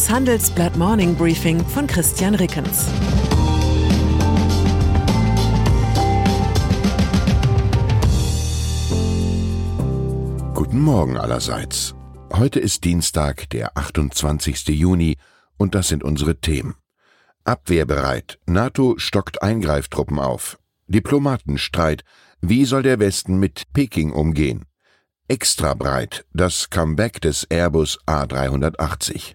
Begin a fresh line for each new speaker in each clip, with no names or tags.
Das Handelsblatt Morning Briefing von Christian Rickens.
Guten Morgen allerseits. Heute ist Dienstag, der 28. Juni, und das sind unsere Themen. Abwehrbereit. NATO stockt Eingreiftruppen auf. Diplomatenstreit. Wie soll der Westen mit Peking umgehen? Extra breit. Das Comeback des Airbus A380.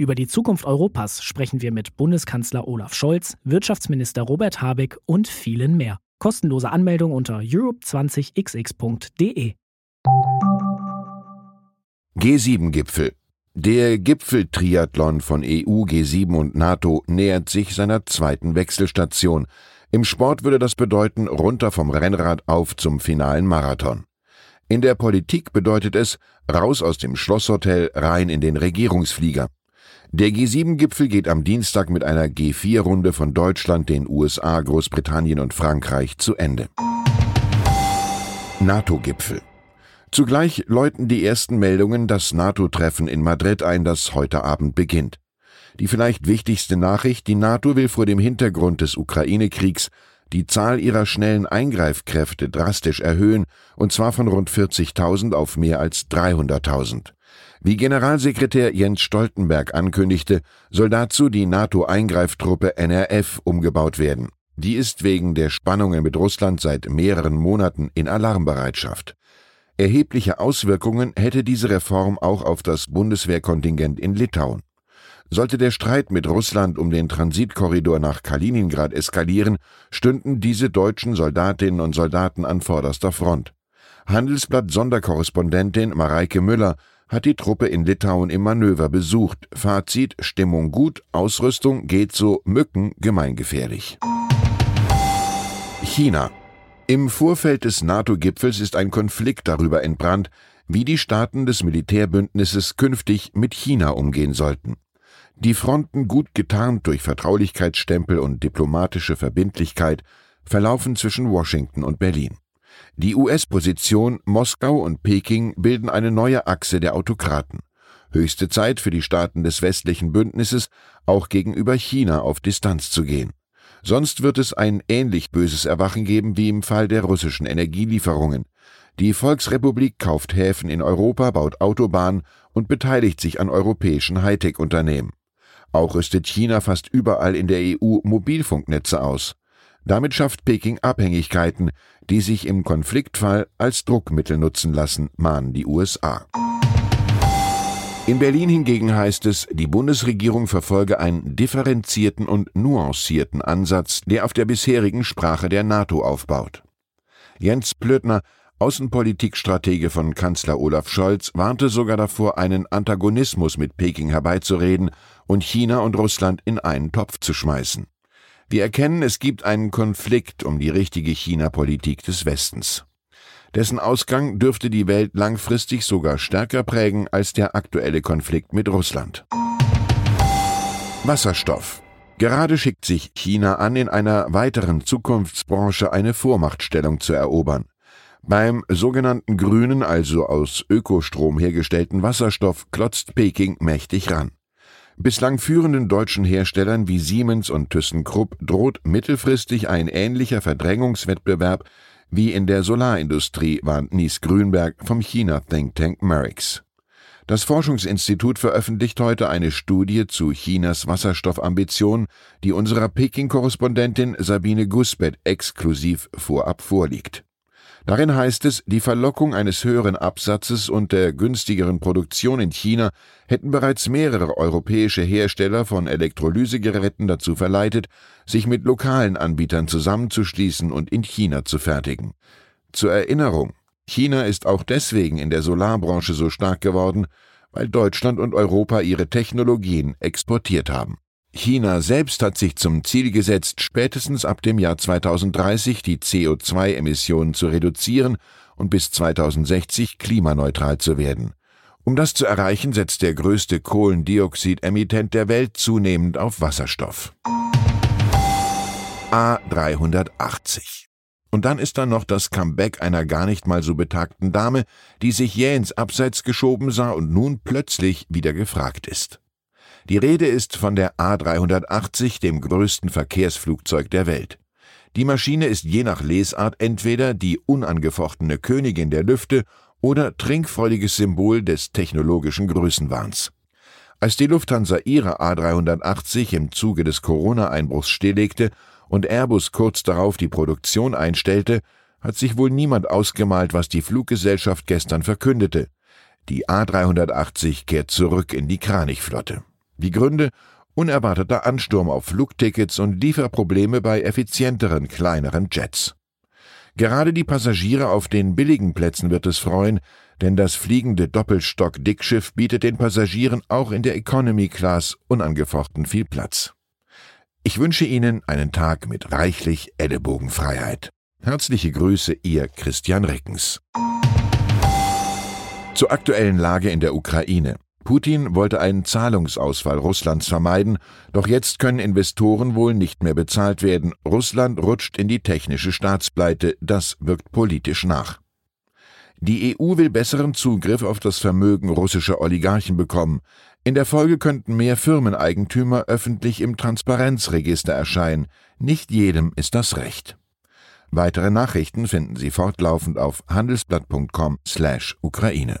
Über die Zukunft Europas sprechen wir mit Bundeskanzler Olaf Scholz, Wirtschaftsminister Robert Habeck und vielen mehr. Kostenlose Anmeldung unter europe20xx.de.
G7-Gipfel. Der Gipfeltriathlon von EU, G7 und NATO nähert sich seiner zweiten Wechselstation. Im Sport würde das bedeuten, runter vom Rennrad auf zum finalen Marathon. In der Politik bedeutet es, raus aus dem Schlosshotel, rein in den Regierungsflieger. Der G7-Gipfel geht am Dienstag mit einer G4-Runde von Deutschland, den USA, Großbritannien und Frankreich zu Ende. NATO-Gipfel. Zugleich läuten die ersten Meldungen das NATO-Treffen in Madrid ein, das heute Abend beginnt. Die vielleicht wichtigste Nachricht, die NATO will vor dem Hintergrund des Ukraine-Kriegs die Zahl ihrer schnellen Eingreifkräfte drastisch erhöhen, und zwar von rund 40.000 auf mehr als 300.000. Wie Generalsekretär Jens Stoltenberg ankündigte, soll dazu die NATO-Eingreiftruppe NRF umgebaut werden. Die ist wegen der Spannungen mit Russland seit mehreren Monaten in Alarmbereitschaft. Erhebliche Auswirkungen hätte diese Reform auch auf das Bundeswehrkontingent in Litauen. Sollte der Streit mit Russland um den Transitkorridor nach Kaliningrad eskalieren, stünden diese deutschen Soldatinnen und Soldaten an vorderster Front. Handelsblatt Sonderkorrespondentin Mareike Müller hat die Truppe in Litauen im Manöver besucht. Fazit Stimmung gut, Ausrüstung geht so, Mücken gemeingefährlich. China im Vorfeld des NATO-Gipfels ist ein Konflikt darüber entbrannt, wie die Staaten des Militärbündnisses künftig mit China umgehen sollten. Die Fronten gut getarnt durch Vertraulichkeitsstempel und diplomatische Verbindlichkeit verlaufen zwischen Washington und Berlin. Die US-Position Moskau und Peking bilden eine neue Achse der Autokraten. Höchste Zeit für die Staaten des westlichen Bündnisses, auch gegenüber China auf Distanz zu gehen. Sonst wird es ein ähnlich böses Erwachen geben wie im Fall der russischen Energielieferungen. Die Volksrepublik kauft Häfen in Europa, baut Autobahnen und beteiligt sich an europäischen Hightech-Unternehmen. Auch rüstet China fast überall in der EU Mobilfunknetze aus. Damit schafft Peking Abhängigkeiten, die sich im Konfliktfall als Druckmittel nutzen lassen, mahnen die USA. In Berlin hingegen heißt es, die Bundesregierung verfolge einen differenzierten und nuancierten Ansatz, der auf der bisherigen Sprache der NATO aufbaut. Jens Plötner, Außenpolitikstratege von Kanzler Olaf Scholz, warnte sogar davor, einen Antagonismus mit Peking herbeizureden und China und Russland in einen Topf zu schmeißen. Wir erkennen, es gibt einen Konflikt um die richtige China-Politik des Westens. Dessen Ausgang dürfte die Welt langfristig sogar stärker prägen als der aktuelle Konflikt mit Russland. Wasserstoff. Gerade schickt sich China an, in einer weiteren Zukunftsbranche eine Vormachtstellung zu erobern. Beim sogenannten grünen, also aus Ökostrom hergestellten Wasserstoff klotzt Peking mächtig ran. Bislang führenden deutschen Herstellern wie Siemens und ThyssenKrupp droht mittelfristig ein ähnlicher Verdrängungswettbewerb wie in der Solarindustrie warnt Nies Grünberg vom China-Think Tank Merix. Das Forschungsinstitut veröffentlicht heute eine Studie zu Chinas Wasserstoffambitionen, die unserer Peking-Korrespondentin Sabine Gusbett exklusiv vorab vorliegt. Darin heißt es, die Verlockung eines höheren Absatzes und der günstigeren Produktion in China hätten bereits mehrere europäische Hersteller von Elektrolysegeräten dazu verleitet, sich mit lokalen Anbietern zusammenzuschließen und in China zu fertigen. Zur Erinnerung, China ist auch deswegen in der Solarbranche so stark geworden, weil Deutschland und Europa ihre Technologien exportiert haben. China selbst hat sich zum Ziel gesetzt, spätestens ab dem Jahr 2030 die CO2-Emissionen zu reduzieren und bis 2060 klimaneutral zu werden. Um das zu erreichen, setzt der größte Kohlendioxidemittent der Welt zunehmend auf Wasserstoff. A380 und dann ist da noch das Comeback einer gar nicht mal so betagten Dame, die sich jäh ins Abseits geschoben sah und nun plötzlich wieder gefragt ist. Die Rede ist von der A380, dem größten Verkehrsflugzeug der Welt. Die Maschine ist je nach Lesart entweder die unangefochtene Königin der Lüfte oder trinkfreudiges Symbol des technologischen Größenwahns. Als die Lufthansa ihre A380 im Zuge des Corona-Einbruchs stilllegte und Airbus kurz darauf die Produktion einstellte, hat sich wohl niemand ausgemalt, was die Fluggesellschaft gestern verkündete. Die A380 kehrt zurück in die Kranichflotte. Die Gründe unerwarteter Ansturm auf Flugtickets und Lieferprobleme bei effizienteren, kleineren Jets. Gerade die Passagiere auf den billigen Plätzen wird es freuen, denn das fliegende Doppelstock-Dickschiff bietet den Passagieren auch in der Economy Class unangefochten viel Platz. Ich wünsche Ihnen einen Tag mit reichlich Ellenbogenfreiheit. Herzliche Grüße, Ihr Christian Rickens. Zur aktuellen Lage in der Ukraine. Putin wollte einen Zahlungsausfall Russlands vermeiden, doch jetzt können Investoren wohl nicht mehr bezahlt werden. Russland rutscht in die technische Staatspleite, das wirkt politisch nach. Die EU will besseren Zugriff auf das Vermögen russischer Oligarchen bekommen. In der Folge könnten mehr Firmeneigentümer öffentlich im Transparenzregister erscheinen. Nicht jedem ist das recht. Weitere Nachrichten finden Sie fortlaufend auf handelsblatt.com/Ukraine.